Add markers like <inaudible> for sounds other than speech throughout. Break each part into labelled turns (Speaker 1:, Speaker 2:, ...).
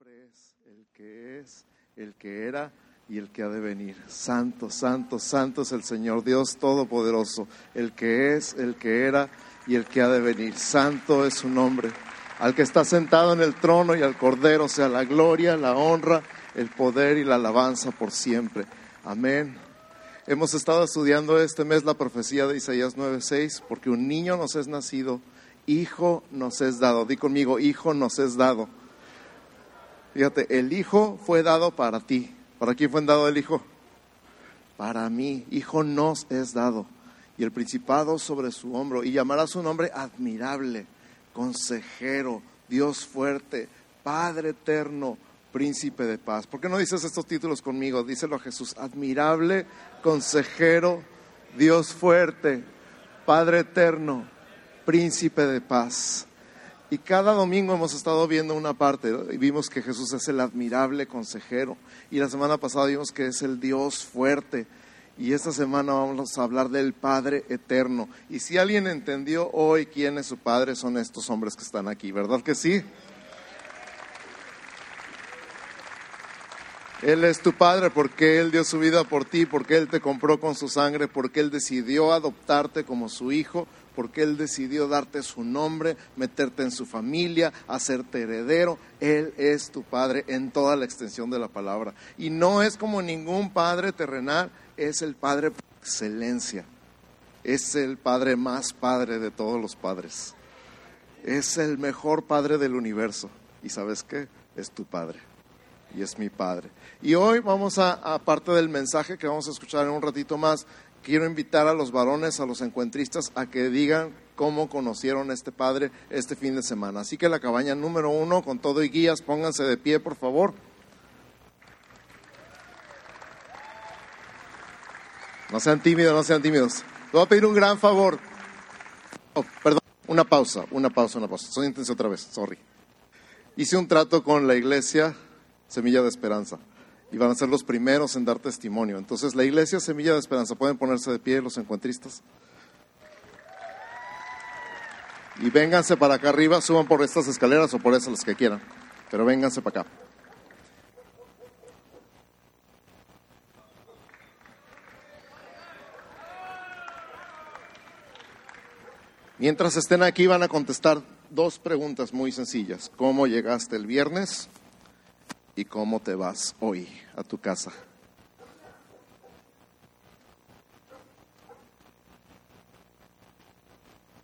Speaker 1: el que es, el que era y el que ha de venir. Santo, santo, santo es el Señor Dios Todopoderoso, el que es, el que era y el que ha de venir. Santo es su nombre. Al que está sentado en el trono y al Cordero sea la gloria, la honra, el poder y la alabanza por siempre. Amén. Hemos estado estudiando este mes la profecía de Isaías 9:6, porque un niño nos es nacido, hijo nos es dado. Di conmigo, hijo nos es dado. Fíjate, el hijo fue dado para ti. ¿Para quién fue dado el hijo? Para mí, hijo nos es dado. Y el principado sobre su hombro. Y llamará su nombre admirable, consejero, Dios fuerte, Padre eterno, príncipe de paz. ¿Por qué no dices estos títulos conmigo? Díselo a Jesús. Admirable, consejero, Dios fuerte, Padre eterno, príncipe de paz. Y cada domingo hemos estado viendo una parte y vimos que Jesús es el admirable consejero. Y la semana pasada vimos que es el Dios fuerte. Y esta semana vamos a hablar del Padre eterno. Y si alguien entendió hoy quién es su Padre, son estos hombres que están aquí, ¿verdad que sí? Él es tu Padre porque Él dio su vida por ti, porque Él te compró con su sangre, porque Él decidió adoptarte como su hijo porque Él decidió darte su nombre, meterte en su familia, hacerte heredero. Él es tu Padre en toda la extensión de la palabra. Y no es como ningún Padre terrenal, es el Padre por excelencia. Es el Padre más Padre de todos los padres. Es el mejor Padre del universo. ¿Y sabes qué? Es tu Padre. Y es mi Padre. Y hoy vamos a, aparte del mensaje que vamos a escuchar en un ratito más, quiero invitar a los varones, a los encuentristas, a que digan cómo conocieron a este padre este fin de semana. Así que la cabaña número uno, con todo y guías, pónganse de pie, por favor. No sean tímidos, no sean tímidos. Le voy a pedir un gran favor. Oh, perdón, una pausa, una pausa, una pausa. Soy intenso otra vez, sorry. Hice un trato con la iglesia Semilla de Esperanza y van a ser los primeros en dar testimonio. Entonces, la iglesia Semilla de Esperanza, pueden ponerse de pie los encuentristas. Y vénganse para acá arriba, suban por estas escaleras o por esas las que quieran, pero vénganse para acá. Mientras estén aquí van a contestar dos preguntas muy sencillas. ¿Cómo llegaste el viernes? Y cómo te vas hoy a tu casa.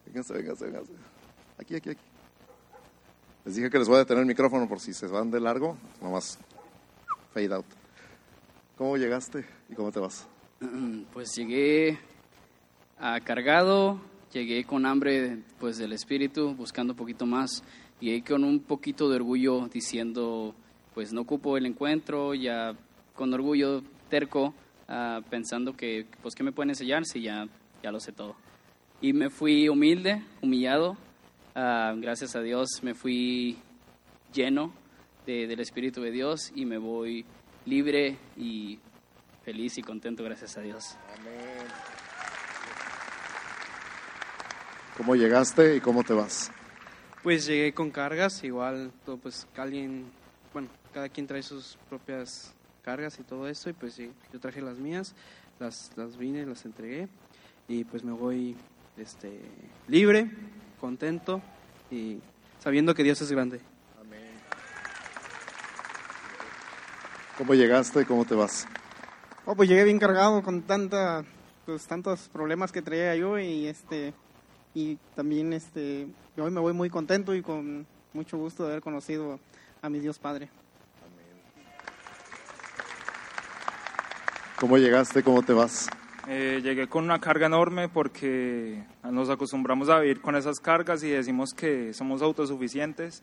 Speaker 1: Vénganse, vénganse, vénganse. Aquí, aquí, aquí. Les dije que les voy a detener el micrófono por si se van de largo, nomás fade out. ¿Cómo llegaste y cómo te vas? <clears throat>
Speaker 2: Pues llegué a cargado, llegué con hambre pues del espíritu, buscando un poquito más, llegué con un poquito de orgullo diciendo pues no ocupo el encuentro, ya con orgullo terco, ah, pensando que, pues, ¿qué me pueden enseñar si ya, ya lo sé todo? Y me fui humilde, humillado, ah, gracias a Dios me fui lleno del Espíritu de Dios y me voy libre y feliz y contento, gracias a Dios. Amén.
Speaker 1: ¿Cómo llegaste y cómo te vas?
Speaker 3: Pues llegué con cargas, igual, pues alguien, cada quien trae sus propias cargas y todo eso, y pues sí, yo traje las mías, las, las vine, las entregué, y pues me voy este, libre, contento y sabiendo que Dios es grande. Amén.
Speaker 1: ¿Cómo llegaste y cómo te vas?
Speaker 4: Oh, pues llegué bien cargado con tanta, pues, tantos problemas que traía yo y este y también este hoy me voy muy contento y con mucho gusto de haber conocido a mi Dios Padre.
Speaker 1: ¿Cómo llegaste? ¿Cómo te vas?
Speaker 5: Eh, llegué con una carga enorme porque nos acostumbramos a vivir con esas cargas y decimos que somos autosuficientes.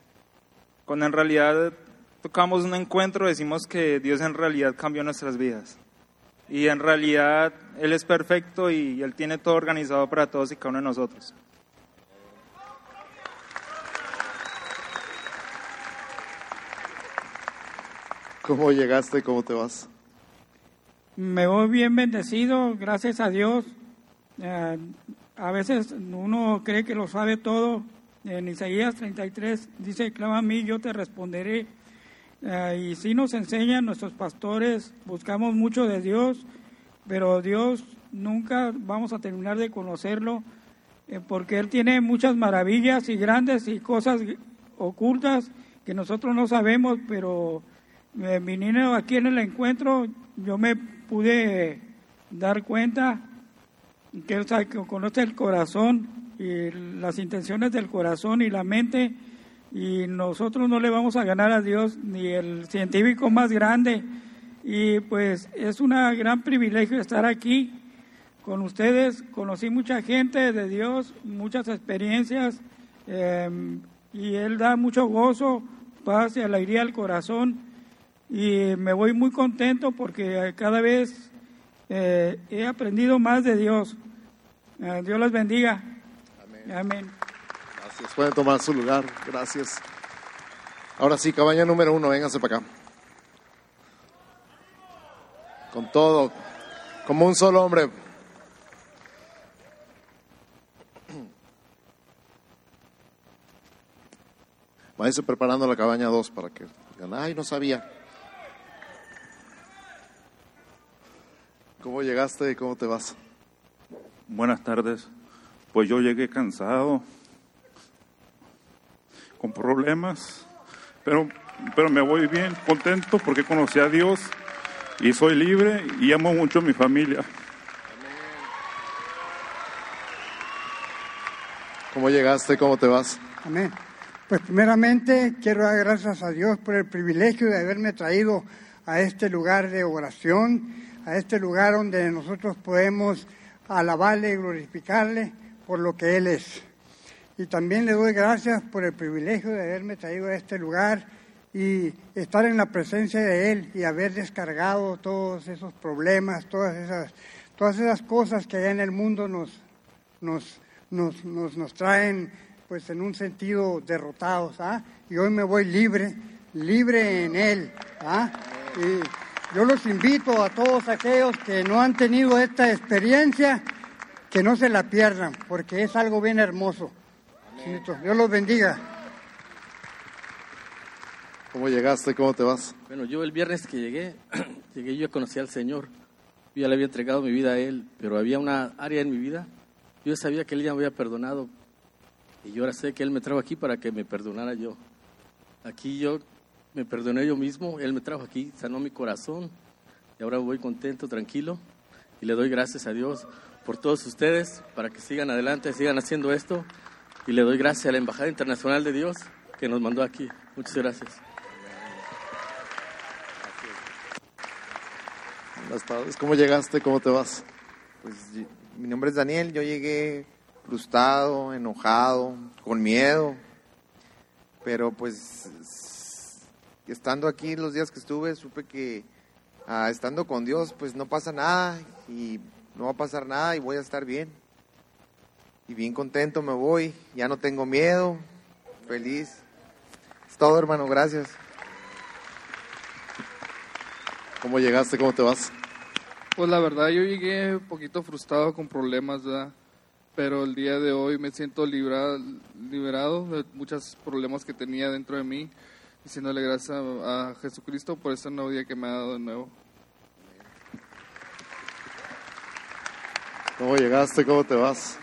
Speaker 5: Cuando en realidad tocamos un encuentro, decimos que Dios en realidad cambió nuestras vidas. Y en realidad Él es perfecto y Él tiene todo organizado para todos y cada uno de nosotros.
Speaker 1: ¿Cómo llegaste? ¿Cómo te vas?
Speaker 6: Me voy bien bendecido, gracias a Dios. Eh, a veces uno cree que lo sabe todo. En Isaías 33 dice, clama a mí, yo te responderé eh, y sí nos enseñan nuestros pastores, buscamos mucho de Dios, pero Dios nunca vamos a terminar de conocerlo eh, porque Él tiene muchas maravillas y grandes y cosas ocultas que nosotros no sabemos, pero eh, viniendo aquí en el encuentro yo me pude dar cuenta que conoce el corazón y las intenciones del corazón y la mente y nosotros no le vamos a ganar a Dios ni el científico más grande y pues es un gran privilegio estar aquí con ustedes. Conocí mucha gente de Dios, muchas experiencias em, y Él da mucho gozo, paz y alegría al corazón y me voy muy contento porque cada vez eh, he aprendido más de Dios. Eh, Dios los bendiga. Amén. Amén.
Speaker 1: Gracias. Pueden tomar su lugar. Gracias. Ahora sí, cabaña número uno, véngase para acá. Con todo, como un solo hombre. Váyase preparando la cabaña dos para que digan, ay, no sabía. ¿Cómo llegaste y cómo te vas?
Speaker 7: Buenas tardes. Pues yo llegué cansado, con problemas, pero, pero me voy bien, contento porque conocí a Dios y soy libre y amo mucho a mi familia.
Speaker 1: ¿Cómo llegaste? ¿Cómo te vas?
Speaker 8: Amén. Pues primeramente quiero dar gracias a Dios por el privilegio de haberme traído a este lugar de oración, a este lugar donde nosotros podemos alabarle y glorificarle por lo que Él es. Y también le doy gracias por el privilegio de haberme traído a este lugar y estar en la presencia de Él y haber descargado todos esos problemas, todas esas, todas esas cosas que allá en el mundo nos, nos, nos, nos, traen pues en un sentido derrotados. ¿ah? Y hoy me voy libre, libre en Él. ¿ah? Yo los invito a todos aquellos que no han tenido esta experiencia, que no se la pierdan, porque es algo bien hermoso. Dios los bendiga.
Speaker 1: ¿Cómo llegaste? ¿Cómo te vas?
Speaker 9: Bueno, yo el viernes que llegué, <clears throat> llegué yo conocí al Señor. Yo ya le había entregado mi vida a Él, pero había una área en mi vida. Yo sabía que Él ya me había perdonado. Y yo ahora sé que Él me trajo aquí para que me perdonara yo. Aquí yo me perdoné yo mismo, Él me trajo aquí, sanó mi corazón. Y ahora voy contento, tranquilo. Y le doy gracias a Dios por todos ustedes, para que sigan adelante, sigan haciendo esto y le doy gracias a la Embajada Internacional de Dios que nos mandó aquí. Muchas gracias.
Speaker 1: Buenas tardes. ¿Cómo llegaste? ¿Cómo te vas?
Speaker 10: Pues mi nombre es Daniel. Yo llegué frustrado, enojado, con miedo. Pero pues estando aquí los días que estuve, supe que ah, estando con Dios, pues no pasa nada y no va a pasar nada y voy a estar bien y bien contento me voy, ya no tengo miedo, feliz. Es todo, hermano, gracias.
Speaker 1: ¿Cómo llegaste? ¿Cómo te vas?
Speaker 11: Pues la verdad yo llegué un poquito frustrado con problemas, ¿verdad? Pero el día de hoy me siento librado, liberado de muchos problemas que tenía dentro de mí, diciéndole gracias a Jesucristo por este nuevo día que me ha dado de nuevo.
Speaker 1: ¿Cómo llegaste? ¿Cómo te vas?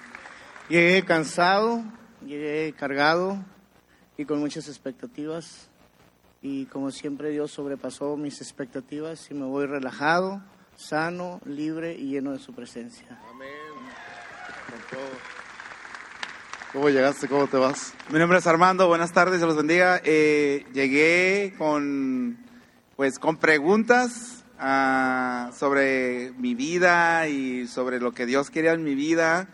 Speaker 12: Llegué cansado, llegué cargado y con muchas expectativas. Y como siempre Dios sobrepasó mis expectativas y me voy relajado, sano, libre y lleno de su presencia. Amén.
Speaker 1: ¿Cómo llegaste? ¿Cómo te vas?
Speaker 13: Mi nombre es Armando, buenas tardes, se los bendiga. Eh, llegué con, pues, con preguntas ah, sobre mi vida y sobre lo que Dios quería en mi vida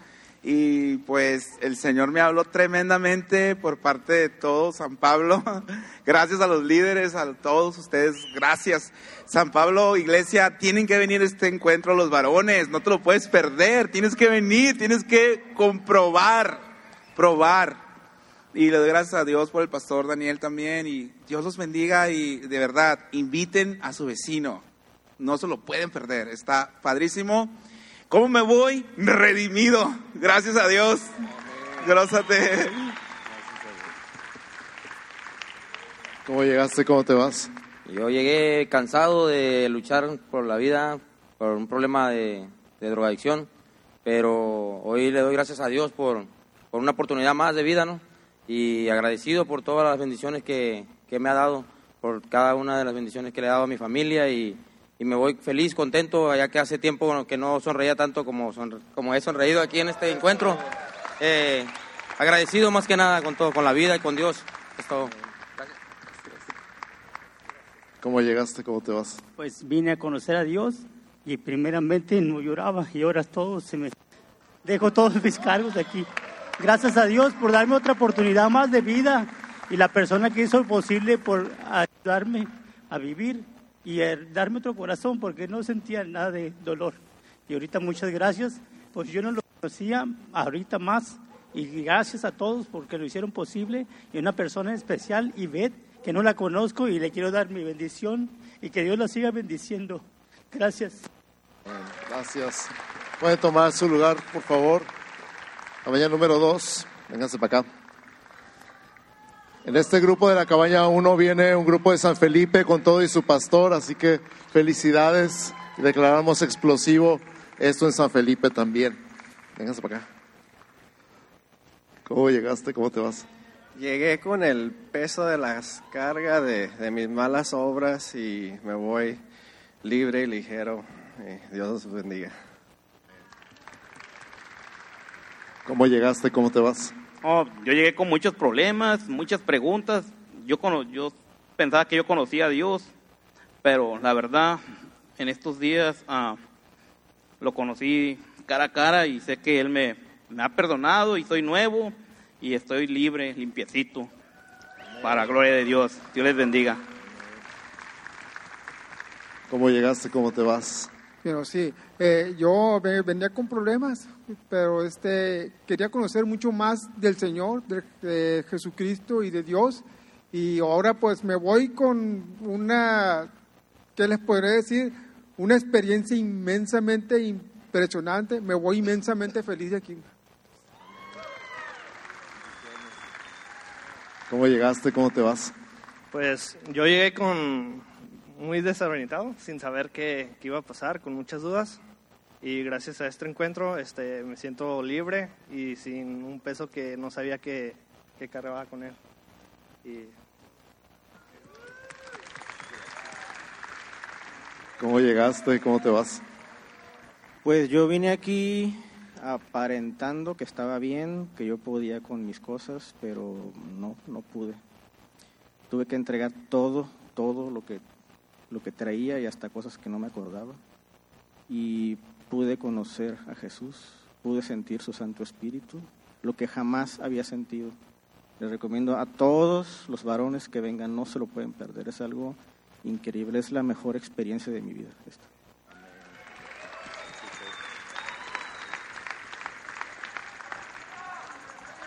Speaker 13: y pues el Señor me habló tremendamente por parte de todo San Pablo. <laughs> Gracias a los líderes, a todos ustedes, gracias. San Pablo, iglesia, tienen que venir este encuentro los varones, no te lo puedes perder, tienes que venir, tienes que comprobar, probar. Y le doy gracias a Dios por el pastor Daniel también y Dios los bendiga y de verdad, inviten a su vecino, no se lo pueden perder, está padrísimo. ¿Cómo me voy? Redimido. Gracias a Dios. Gracias a ti.
Speaker 1: ¿Cómo llegaste? ¿Cómo te vas?
Speaker 14: Yo llegué cansado de luchar por la vida, por un problema de, de drogadicción, pero hoy le doy gracias a Dios por, por una oportunidad más de vida, ¿no? Y agradecido por todas las bendiciones que, que me ha dado, por cada una de las bendiciones que le he dado a mi familia y, y me voy feliz, contento, ya que hace tiempo que no sonreía tanto como, sonre- como he sonreído aquí en este encuentro. Eh, agradecido más que nada con todo, con la vida y con Dios. Es todo.
Speaker 1: ¿Cómo llegaste? ¿Cómo te vas?
Speaker 15: Pues vine a conocer a Dios y primeramente no lloraba y ahora todo se me... Dejo todos mis cargos aquí. Gracias a Dios por darme otra oportunidad más de vida y la persona que hizo posible por ayudarme a vivir y darme otro corazón porque no sentía nada de dolor. Y ahorita muchas gracias, pues yo no lo conocía, ahorita más. Y gracias a todos porque lo hicieron posible. Y una persona especial, Ivette, que no la conozco y le quiero dar mi bendición y que Dios la siga bendiciendo. Gracias.
Speaker 1: Gracias. Pueden tomar su lugar, por favor. Cabaña número dos. Vénganse para acá. En este grupo de la cabaña 1 viene un grupo de San Felipe con todo y su pastor, así que felicidades. Declaramos explosivo esto en San Felipe también. Vénganse para acá. ¿Cómo llegaste? ¿Cómo te vas?
Speaker 16: Llegué con el peso de las cargas de, de mis malas obras y me voy libre y ligero. Eh, Dios los bendiga.
Speaker 1: ¿Cómo llegaste? ¿Cómo te vas?
Speaker 17: Oh, yo llegué con muchos problemas, muchas preguntas. Yo, cono- yo pensaba que yo conocía a Dios, pero la verdad, en estos días ah, lo conocí cara a cara y sé que Él me, me ha perdonado y soy nuevo y estoy libre, limpiecito, para gloria de Dios. Dios les bendiga.
Speaker 1: ¿Cómo llegaste? ¿Cómo te vas?
Speaker 18: Pero sí, eh, yo ve- venía con problemas, pero este quería conocer mucho más del Señor, de, de Jesucristo y de Dios. Y ahora pues me voy con una, ¿qué les podré decir? Una experiencia inmensamente impresionante. Me voy inmensamente feliz de aquí.
Speaker 1: ¿Cómo llegaste? ¿Cómo te vas?
Speaker 19: Pues yo llegué con muy desorientado, sin saber qué, qué iba a pasar, con muchas dudas. Y gracias a este encuentro este, me siento libre y sin un peso que no sabía que, que cargaba con él. Y
Speaker 1: ¿Cómo llegaste? ¿Cómo te vas?
Speaker 20: Pues yo vine aquí aparentando que estaba bien, que yo podía con mis cosas, pero no, no pude. Tuve que entregar todo, todo lo que, lo que traía y hasta cosas que no me acordaba. Y pude conocer a Jesús, pude sentir su Santo Espíritu, lo que jamás había sentido. Les recomiendo a todos los varones que vengan, no se lo pueden perder, es algo increíble, es la mejor experiencia de mi vida. esta.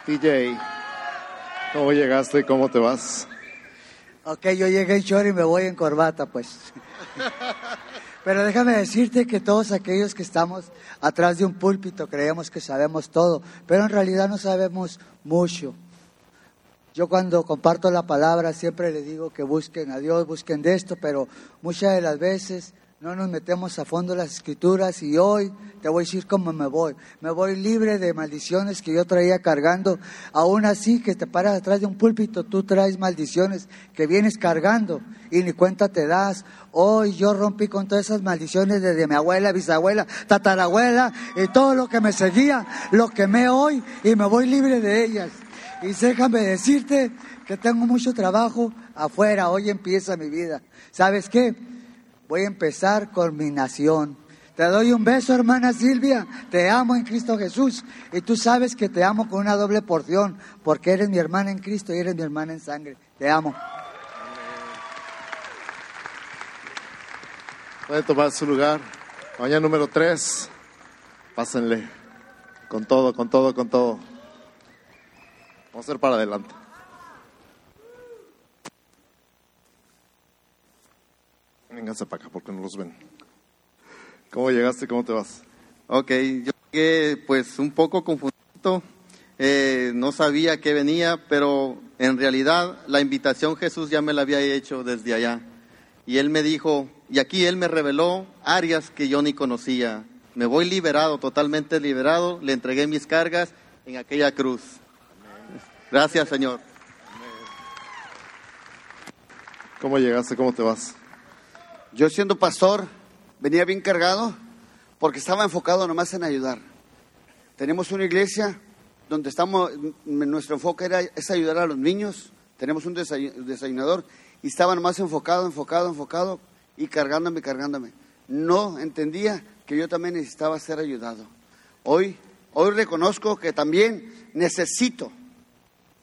Speaker 1: DJ, ¿cómo llegaste? ¿Cómo te vas?
Speaker 21: Ok, yo llegué en short y me voy en corbata, pues. <laughs> Pero déjame decirte que todos aquellos que estamos atrás de un púlpito creemos que sabemos todo, pero en realidad no sabemos mucho. Yo cuando comparto la palabra siempre les digo que busquen a Dios, busquen de esto, pero muchas de las veces no nos metemos a fondo las escrituras y hoy te voy a decir cómo me voy. Me voy libre de maldiciones que yo traía cargando. Aún así que te paras atrás de un púlpito, tú traes maldiciones que vienes cargando y ni cuenta te das. Hoy yo rompí con todas esas maldiciones desde mi abuela, bisabuela, tatarabuela y todo lo que me seguía, lo quemé hoy y me voy libre de ellas. Y déjame decirte que tengo mucho trabajo afuera, hoy empieza mi vida. ¿Sabes qué? Voy a empezar con mi nación. Te doy un beso, hermana Silvia. Te amo en Cristo Jesús. Y tú sabes que te amo con una doble porción, porque eres mi hermana en Cristo y eres mi hermana en sangre. Te amo.
Speaker 1: Pueden tomar su lugar. Cabaña número 3. Pásenle. Con todo, con todo, con todo. Vamos a ir para adelante. Vénganse para acá porque no los ven. ¿Cómo llegaste? ¿Cómo te vas?
Speaker 22: Ok, yo llegué pues un poco confundido, eh, no sabía que venía, pero en realidad la invitación Jesús ya me la había hecho desde allá. y él me dijo, y aquí él me reveló áreas que yo ni conocía. Me voy liberado, totalmente liberado, le entregué mis cargas en aquella cruz. Gracias, Señor.
Speaker 1: ¿Cómo llegaste? ¿Cómo te vas?
Speaker 23: Yo siendo pastor, venía bien cargado porque estaba enfocado nomás en ayudar. Tenemos una iglesia donde estamos, nuestro enfoque era, es ayudar a los niños. Tenemos un desay- desayunador y estaba nomás enfocado, enfocado, enfocado y cargándome, cargándome. No entendía que yo también necesitaba ser ayudado. Hoy, hoy reconozco que también necesito,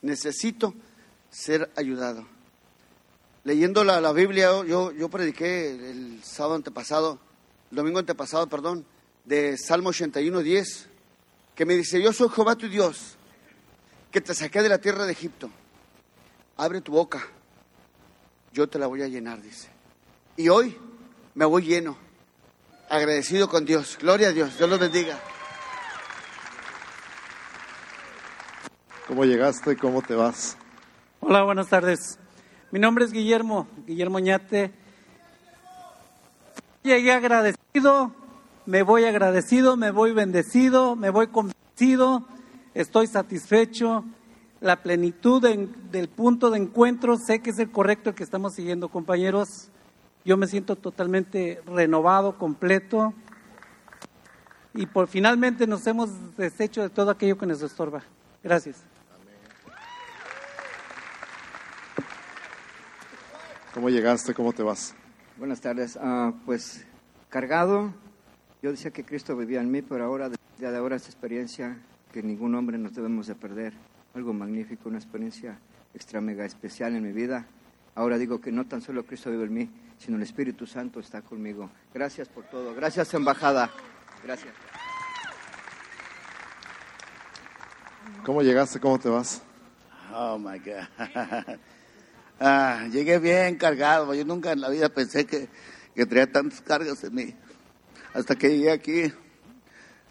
Speaker 23: necesito ser ayudado. Leyendo la, la Biblia, yo, yo prediqué el sábado antepasado, el domingo antepasado, perdón, de Salmo 81, 10, que me dice, yo soy Jehová tu Dios, que te saqué de la tierra de Egipto. Abre tu boca, yo te la voy a llenar, dice. Y hoy me voy lleno, agradecido con Dios. Gloria a Dios, Dios los bendiga.
Speaker 1: ¿Cómo llegaste? ¿Cómo te vas?
Speaker 24: Hola, buenas tardes. Mi nombre es Guillermo, Guillermo Ñate. Llegué agradecido, me voy agradecido, me voy bendecido, me voy convencido, estoy satisfecho. La plenitud en- del punto de encuentro, sé que es el correcto el que estamos siguiendo, compañeros. Yo me siento totalmente renovado, completo. Y por finalmente nos hemos deshecho de todo aquello que nos estorba. Gracias.
Speaker 1: ¿Cómo llegaste? ¿Cómo te vas?
Speaker 25: Buenas tardes. Ah, pues cargado, yo decía que Cristo vivía en mí, pero ahora, desde ahora, esta experiencia que ningún hombre nos debemos de perder, algo magnífico, una experiencia extra mega especial en mi vida. Ahora digo que no tan solo Cristo vive en mí, sino el Espíritu Santo está conmigo. Gracias por todo. Gracias, embajada. Gracias.
Speaker 1: ¿Cómo llegaste? ¿Cómo te vas?
Speaker 26: Oh my God. <laughs> Ah, llegué bien cargado. Yo nunca en la vida pensé que, que traía tantas cargas en mí. Hasta que llegué aquí,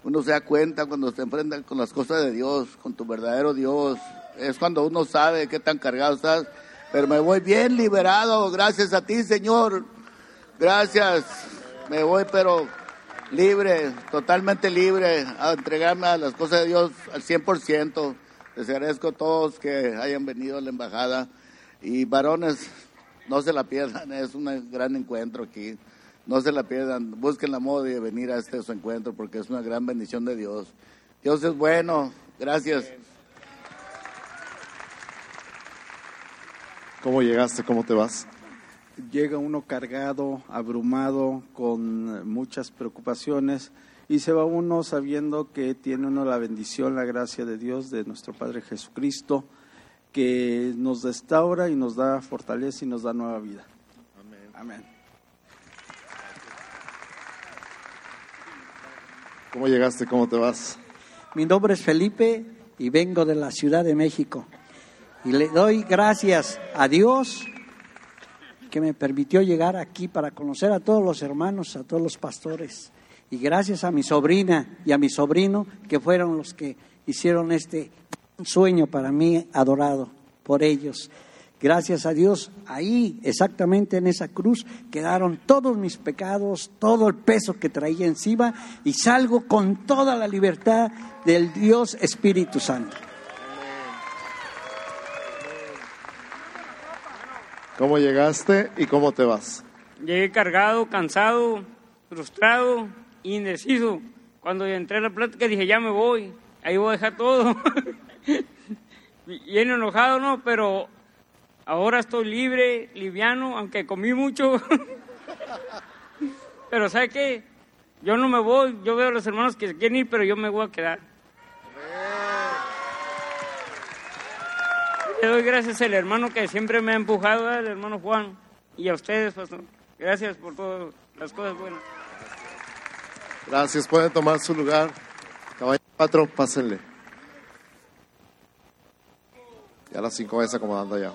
Speaker 26: uno se da cuenta cuando se enfrenta con las cosas de Dios, con tu verdadero Dios. Es cuando uno sabe qué tan cargado estás. Pero me voy bien liberado, gracias a ti, Señor. Gracias. Me voy, pero libre, totalmente libre, a entregarme a las cosas de Dios al 100%. Les agradezco a todos que hayan venido a la embajada. Y varones, no se la pierdan, es un gran encuentro aquí. No se la pierdan, busquen la moda de venir a este su encuentro porque es una gran bendición de Dios. Dios es bueno, gracias.
Speaker 1: ¿Cómo llegaste? ¿Cómo te vas?
Speaker 27: llega uno cargado, abrumado, con muchas preocupaciones y se va uno sabiendo que tiene uno la bendición, la gracia de Dios, de nuestro Padre Jesucristo, que nos restaura y nos da fortaleza y nos da nueva vida. Amén.
Speaker 1: ¿Cómo llegaste? ¿Cómo te vas?
Speaker 28: Mi nombre es Felipe y vengo de la Ciudad de México. Y le doy gracias a Dios que me permitió llegar aquí para conocer a todos los hermanos, a todos los pastores. Y gracias a mi sobrina y a mi sobrino que fueron los que hicieron este sueño para mí adorado por ellos. Gracias a Dios, ahí exactamente en esa cruz quedaron todos mis pecados, todo el peso que traía encima y salgo con toda la libertad del Dios Espíritu Santo.
Speaker 1: ¿Cómo llegaste y cómo te vas?
Speaker 29: Llegué cargado, cansado, frustrado, indeciso. Cuando entré a la plática dije, ya me voy, ahí voy a dejar todo. <laughs> <laughs> Bien enojado, ¿no? Pero ahora estoy libre, liviano, aunque comí mucho. <laughs> pero ¿sabe qué? Yo no me voy, yo veo a los hermanos que se quieren ir, pero yo me voy a quedar. Le doy gracias al hermano que siempre me ha empujado, al hermano Juan, y a ustedes, pastor. Gracias por todas las cosas buenas.
Speaker 1: Gracias. Pueden tomar su lugar. Caballo 4, pásenle. Ya las 5 vayas acomodando ya.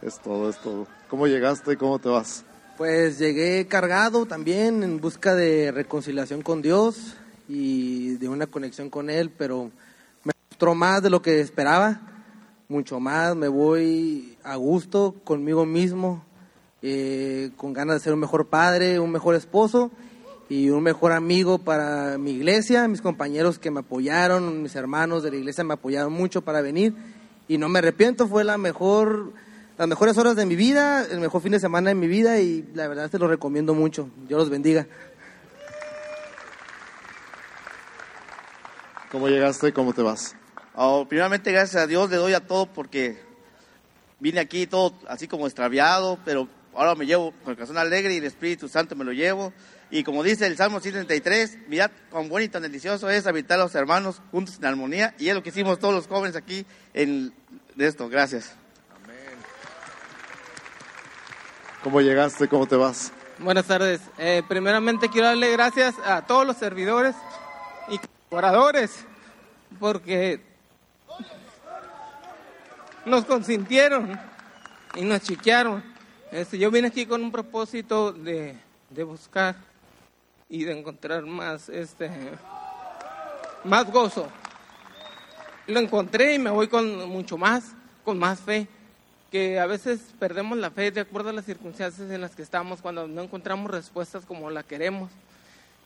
Speaker 1: Es todo, es todo. ¿Cómo llegaste y cómo te vas?
Speaker 30: Pues llegué cargado también en busca de reconciliación con Dios y de una conexión con Él, pero me mostró más de lo que esperaba.
Speaker 15: mucho más, me voy a gusto conmigo mismo, eh, con ganas de ser un mejor padre, un mejor esposo y un mejor amigo para mi iglesia, mis compañeros que me apoyaron, mis hermanos de la iglesia me apoyaron mucho para venir y no me arrepiento, fue la mejor, las mejores horas de mi vida, el mejor fin de semana de mi vida y la verdad te lo recomiendo mucho. Dios los bendiga.
Speaker 1: ¿Cómo llegaste? ¿Cómo te vas?
Speaker 31: Oh, primeramente, gracias a Dios le doy a todo porque vine aquí todo así como extraviado, pero ahora me llevo con el corazón alegre y el Espíritu Santo me lo llevo. Y como dice el Salmo 133, mirad cuán bueno y tan delicioso es habitar a los hermanos juntos en armonía. Y es lo que hicimos todos los jóvenes aquí en de esto. Gracias.
Speaker 1: ¿Cómo llegaste? ¿Cómo te vas?
Speaker 15: Buenas tardes. Eh, primeramente quiero darle gracias a todos los servidores y colaboradores porque nos consintieron y nos chiquearon. Este, yo vine aquí con un propósito de, de buscar y de encontrar más, este, más gozo. Lo encontré y me voy con mucho más, con más fe que a veces perdemos la fe de acuerdo a las circunstancias en las que estamos cuando no encontramos respuestas como la queremos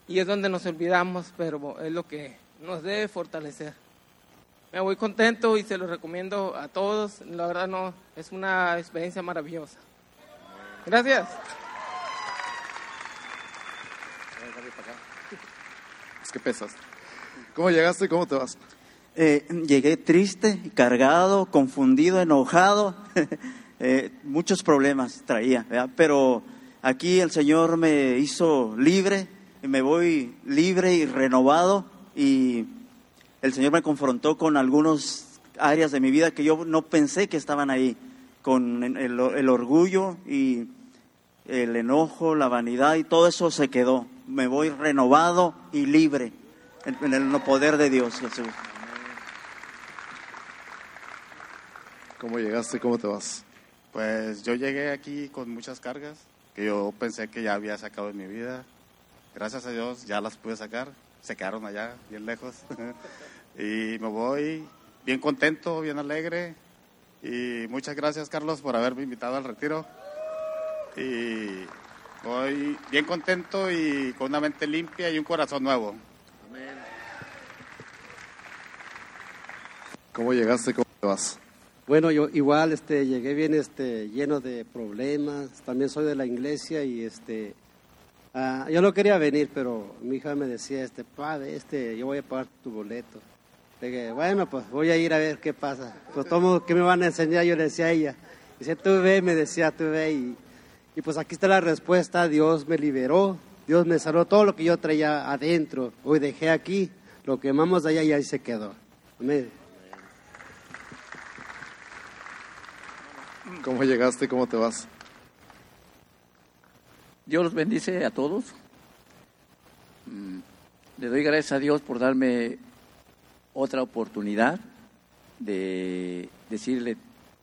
Speaker 15: y es donde nos olvidamos, pero es lo que nos debe fortalecer. Me voy contento y se lo recomiendo a todos, la verdad no, es una experiencia maravillosa. Gracias.
Speaker 1: Es que pesas. ¿Cómo llegaste? ¿Cómo te vas?
Speaker 32: Eh, llegué triste, cargado, confundido, enojado, <laughs> eh, muchos problemas traía, pero aquí el Señor me hizo libre, y me voy libre y renovado y el Señor me confrontó con algunas áreas de mi vida que yo no pensé que estaban ahí, con el, el orgullo y el enojo, la vanidad y todo eso se quedó. Me voy renovado y libre en, el poder de Dios, Jesús.
Speaker 1: ¿Cómo llegaste? ¿Cómo te vas?
Speaker 33: Pues yo llegué aquí con muchas cargas que yo pensé que ya había sacado de mi vida. Gracias a Dios ya las pude sacar. Se quedaron allá, bien lejos. <laughs> y me voy bien contento, bien alegre. Y muchas gracias, Carlos, por haberme invitado al retiro. Y voy bien contento y con una mente limpia y un corazón nuevo.
Speaker 1: ¿Cómo llegaste? ¿Cómo te vas?
Speaker 34: Bueno, yo igual este, llegué bien este, lleno de problemas, también soy de la iglesia y este, ah, yo no quería venir, pero mi hija me decía, este, padre, este, yo voy a pagar tu boleto. Le dije, bueno, pues voy a ir a ver qué pasa. Pues todo, ¿qué me van a enseñar? Yo le decía a ella. Dice, tú ve, me decía, tú ve. Y, y pues aquí está la respuesta, Dios me liberó, Dios me sanó todo lo que yo traía adentro. Hoy dejé aquí, lo que amamos de allá y ahí se quedó. Amén.
Speaker 1: ¿Cómo llegaste? ¿Cómo te vas?
Speaker 35: Dios los bendice a todos. Mm, Le doy gracias a Dios por darme otra oportunidad de decirle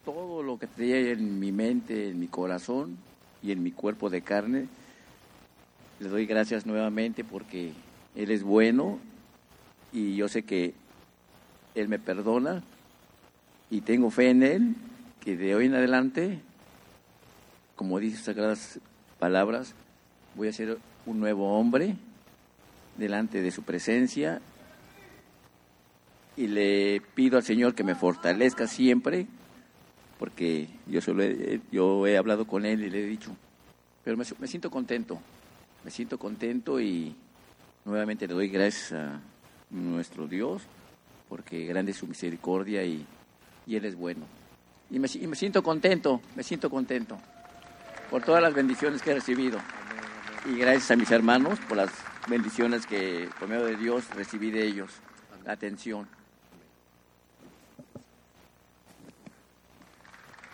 Speaker 35: todo lo que traía en mi mente, en mi corazón y en mi cuerpo de carne. Le doy gracias nuevamente porque Él es bueno y yo sé que Él me perdona y tengo fe en Él que de hoy en adelante, como dice sagradas palabras, voy a ser un nuevo hombre delante de su presencia y le pido al Señor que me fortalezca siempre, porque yo solo he, yo he hablado con él y le he dicho, pero me, siento contento, me siento contento y nuevamente le doy gracias a nuestro Dios, porque grande es su misericordia y, y Él es bueno. Y me, y me siento contento, me siento contento por todas las bendiciones que he recibido. Y gracias a mis hermanos por las bendiciones que por medio de Dios recibí de ellos, la atención.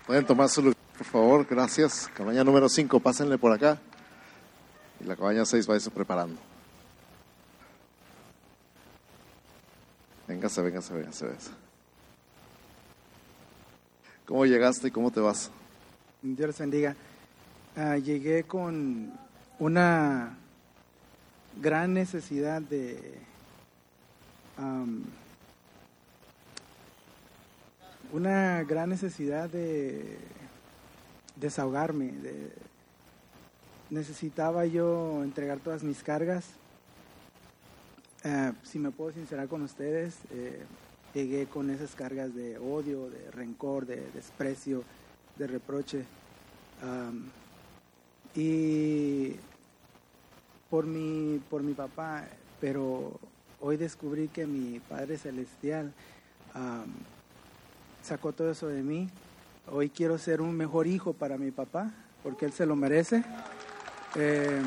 Speaker 1: Pueden tomar su lugar, por favor, gracias. Cabaña número 5, pásenle por acá. Y la cabaña 6 váyase preparando. Véngase, véngase, véngase, véngase. ¿Cómo llegaste y cómo te vas?
Speaker 36: Dios les bendiga. Ah, llegué con una gran necesidad de, una gran necesidad de desahogarme. De, necesitaba yo entregar todas mis cargas. Eh, si me puedo sincerar con ustedes, eh, llegué con esas cargas de odio, de rencor, de desprecio, de reproche. Am, y por mi, por mi papá, pero hoy descubrí que mi Padre Celestial sacó todo eso de mí. Hoy quiero ser un mejor hijo para mi papá, porque él se lo merece. Eh,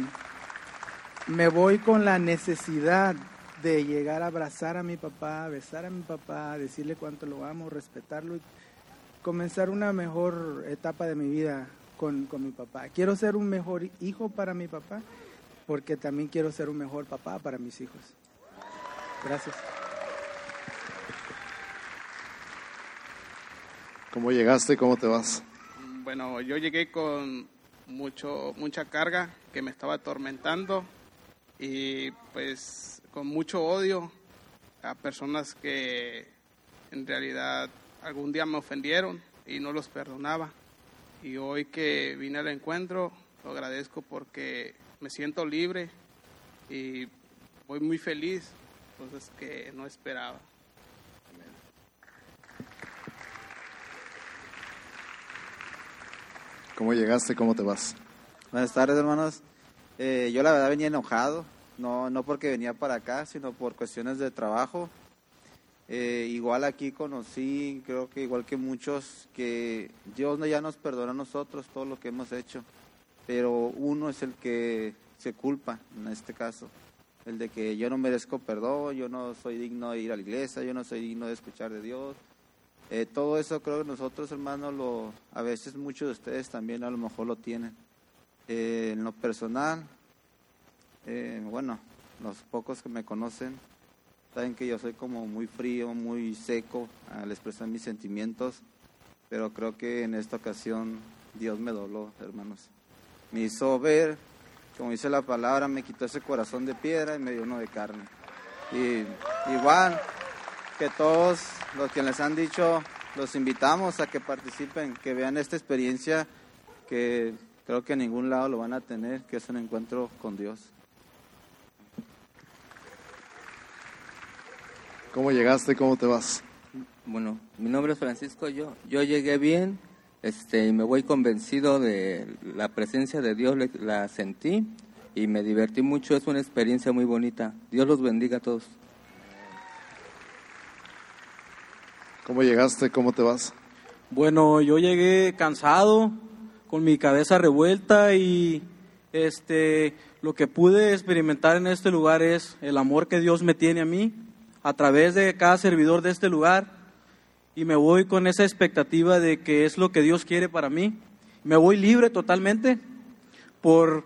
Speaker 36: me voy con la necesidad de llegar a abrazar a mi papá, besar a mi papá, decirle cuánto lo amo, respetarlo y comenzar una mejor etapa de mi vida con, con mi papá. Quiero ser un mejor hijo para mi papá, porque también quiero ser un mejor papá para mis hijos. Gracias.
Speaker 1: ¿Cómo llegaste? ¿Cómo te vas?
Speaker 37: Bueno, yo llegué con mucho, mucha carga que me estaba atormentando y pues con mucho odio a personas que en realidad algún día me ofendieron y no los perdonaba. Y hoy que vine al encuentro, lo agradezco porque me siento libre y voy muy feliz, cosas que no esperaba.
Speaker 1: ¿Cómo llegaste? ¿Cómo te vas?
Speaker 38: Buenas tardes, hermanos. Eh, yo la verdad venía enojado, no, no porque venía para acá, sino por cuestiones de trabajo. Eh, igual aquí conocí, creo que igual que muchos, que Dios ya nos perdona a nosotros todo lo que hemos hecho, pero uno es el que se culpa en este caso, el de que yo no merezco perdón, yo no soy digno de ir a la iglesia, yo no soy digno de escuchar de Dios. Eh, todo eso creo que nosotros, hermanos, lo, a veces muchos de ustedes también a lo mejor lo tienen. Eh, en lo personal, eh, bueno, los pocos que me conocen saben que yo soy como muy frío, muy seco al expresar mis sentimientos, pero creo que en esta ocasión Dios me dobló, hermanos. Me hizo ver, como dice la palabra, me quitó ese corazón de piedra y me dio uno de carne. Y igual que todos los que les han dicho, los invitamos a que participen, que vean esta experiencia que creo que en ningún lado lo van a tener, que es un encuentro con Dios.
Speaker 1: ¿Cómo llegaste? ¿Cómo te vas?
Speaker 39: Bueno, mi nombre es Francisco, yo, yo llegué bien este, y me voy convencido de la presencia de Dios, la sentí y me divertí mucho, es una experiencia muy bonita. Dios los bendiga a todos.
Speaker 1: ¿Cómo llegaste? ¿Cómo te vas?
Speaker 40: Bueno, yo llegué cansado, con mi cabeza revuelta y este lo que pude experimentar en este lugar es el amor que Dios me tiene a mí a través de cada servidor de este lugar y me voy con esa expectativa de que es lo que Dios quiere para mí. Me voy libre totalmente por,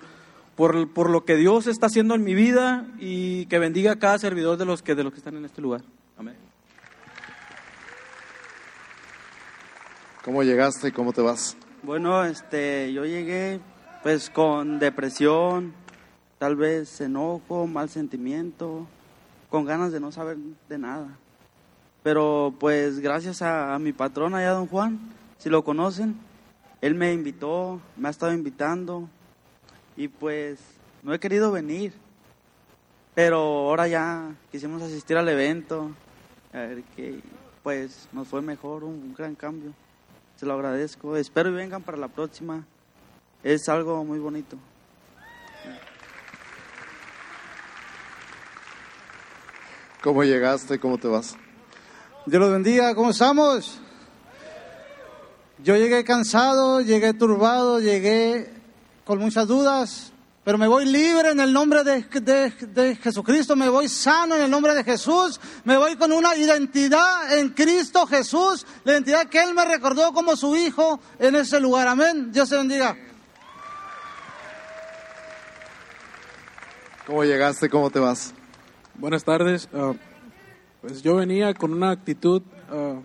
Speaker 40: por, por lo que Dios está haciendo en mi vida y que bendiga a cada servidor de los que, de los que están en este lugar. Amén.
Speaker 1: ¿Cómo llegaste? ¿Cómo te vas?
Speaker 41: Bueno, este, yo llegué pues con depresión, tal vez enojo, mal sentimiento, con ganas de no saber de nada. Pero pues gracias a, a mi patrón allá, don Juan, si lo conocen, él me invitó, me ha estado invitando y pues no he querido venir. Pero ahora ya quisimos asistir al evento, a ver que pues nos fue mejor, un gran cambio. Lo agradezco. Espero y vengan para la próxima. Es algo muy bonito.
Speaker 1: ¿Cómo llegaste? ¿Cómo te vas?
Speaker 42: Dios los bendiga, ¿cómo estamos? Yo llegué cansado, llegué turbado, llegué con muchas dudas, pero me voy libre en el nombre de, de- de Jesucristo, me voy sano en el nombre de Jesús, me voy con una identidad en Cristo Jesús, la identidad que Él me recordó como su hijo en ese lugar. Amén. Dios se bendiga.
Speaker 1: ¿Cómo llegaste? ¿Cómo te vas?
Speaker 43: Buenas tardes. Ah, pues yo venía con una actitud ah,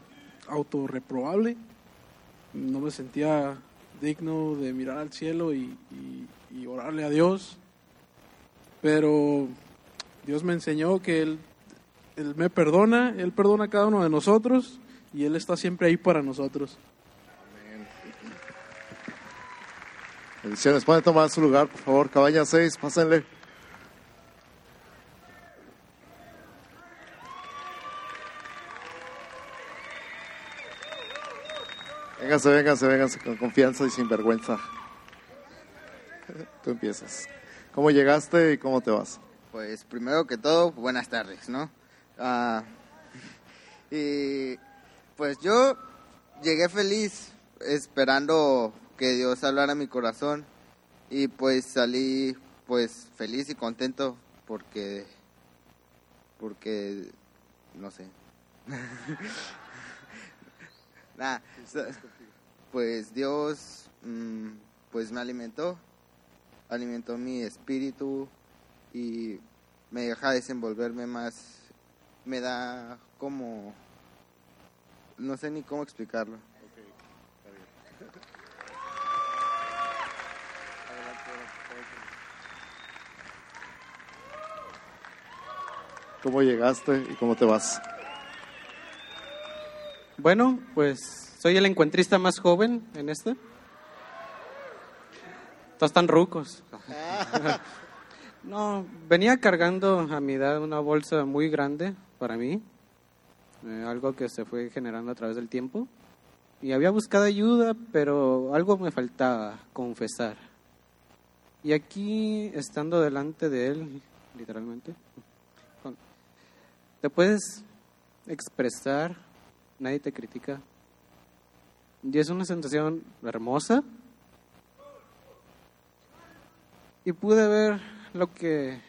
Speaker 43: autorreprobable. No me sentía digno de mirar al cielo y, y- y orarle a Dios. Pero Dios me enseñó que él, él me perdona, Él perdona a cada uno de nosotros y Él está siempre ahí para nosotros.
Speaker 1: Bendiciones. Pueden tomar su lugar, por favor. Cabaña 6, pásenle. Vénganse, vénganse, vénganse con confianza y sin vergüenza. Tú empiezas. ¿Cómo llegaste y cómo te vas?
Speaker 31: Pues primero que todo, buenas tardes, ¿no? Ah, y pues yo llegué feliz esperando que Dios hablara a mi corazón y pues salí pues feliz y contento porque porque no sé. <laughs> Nah, pues Dios mm, pues me alimentó, alimentó mi espíritu y me deja desenvolverme más, me da como, no sé ni cómo explicarlo.
Speaker 1: ¿Cómo llegaste y cómo te vas?
Speaker 44: Bueno, pues soy el encuentrista más joven en este. Todos están rucos. <laughs> No, venía cargando a mi edad una bolsa muy grande para mí, eh, algo que se fue generando a través del tiempo. Y había buscado ayuda, pero algo me faltaba, confesar. Y aquí, estando delante de él, literalmente, te puedes expresar, nadie te critica. Y es una sensación hermosa. Y pude ver lo que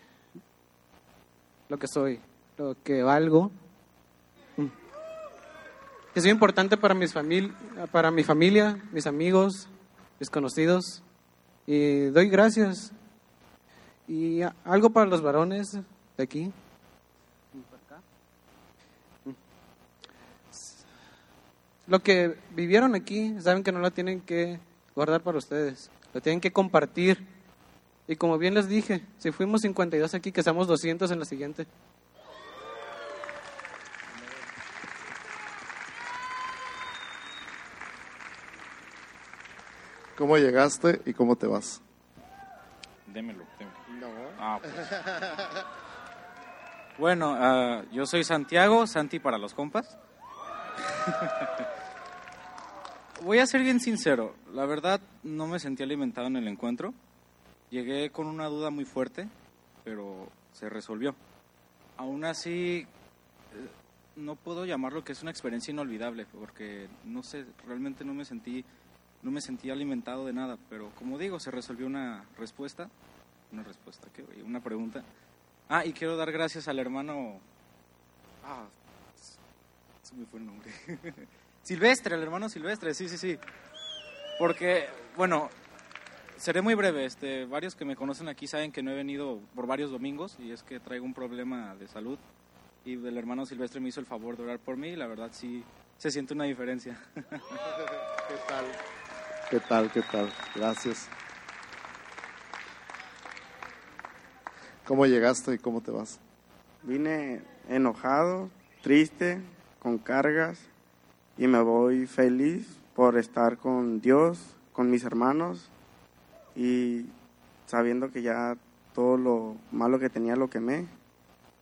Speaker 44: lo que soy, lo que valgo. Mm. Que soy importante para mis para mi familia, mis amigos, mis conocidos. Y doy gracias. Y algo para los varones de aquí. Lo que vivieron aquí, saben que no lo tienen que guardar para ustedes, lo tienen que compartir. Y como bien les dije, si fuimos 52 aquí, que seamos 200 en la siguiente.
Speaker 1: ¿Cómo llegaste y cómo te vas?
Speaker 45: Démelo. démelo. Ah, pues. Bueno, ah, yo soy Santiago, Santi para los compas. <laughs> Voy a ser bien sincero, la verdad no me sentí alimentado en el encuentro. Llegué con una duda muy fuerte, pero se resolvió. Aún así, eh, no puedo llamarlo que es una experiencia inolvidable, porque no sé, realmente no me sentí, no me sentí alimentado de nada, pero como digo, se resolvió una respuesta, una respuesta, ¿qué güey? Una pregunta. Ah, y quiero dar gracias al hermano, ah, se me fue el nombre. <laughs> Silvestre, el hermano Silvestre, sí, sí, sí. Porque, bueno, seré muy breve. Este, varios que me conocen aquí saben que no he venido por varios domingos y es que traigo un problema de salud. Y el hermano Silvestre me hizo el favor de orar por mí y la verdad sí se siente una diferencia. <laughs>
Speaker 1: ¿Qué tal? ¿Qué tal? ¿Qué tal? Gracias. ¿Cómo llegaste y cómo te vas?
Speaker 46: Vine enojado, triste, con cargas y me voy feliz por estar con Dios, con mis hermanos y sabiendo que ya todo lo malo que tenía lo quemé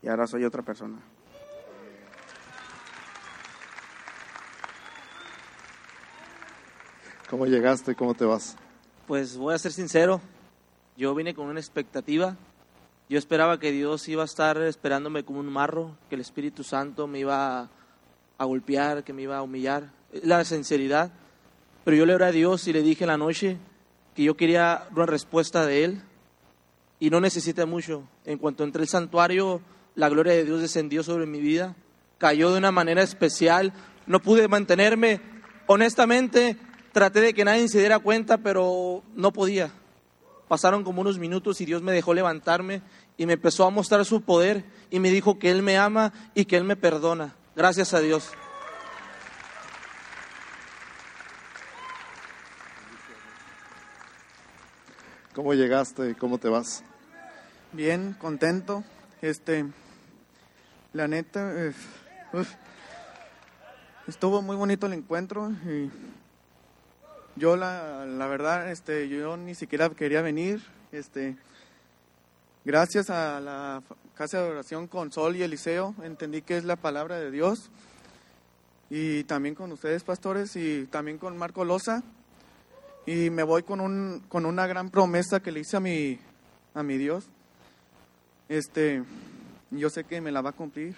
Speaker 46: y ahora soy otra persona.
Speaker 1: ¿Cómo llegaste y cómo te vas?
Speaker 47: Pues voy a ser sincero, yo vine con una expectativa. Yo esperaba que Dios iba a estar esperándome como un marro, que el Espíritu Santo me iba a golpear, que me iba a humillar. La sinceridad. Pero yo le oré a Dios y le dije en la noche que yo quería una respuesta de Él y no necesité mucho. En cuanto entré al santuario, la gloria de Dios descendió sobre mi vida, cayó de una manera especial. No pude mantenerme. Honestamente, traté de que nadie se diera cuenta, pero no podía. Pasaron como unos minutos y Dios me dejó levantarme y me empezó a mostrar su poder y me dijo que Él me ama y que Él me perdona. Gracias a Dios.
Speaker 1: ¿Cómo llegaste cómo te vas?
Speaker 48: Bien, contento. Este, la neta, estuvo muy bonito el encuentro y yo la, la verdad, este, yo ni siquiera quería venir, este, gracias a la casa de oración con Sol y Eliseo entendí que es la palabra de Dios y también con ustedes pastores y también con Marco Loza y me voy con un con una gran promesa que le hice a mi a mi Dios. Este yo sé que me la va a cumplir.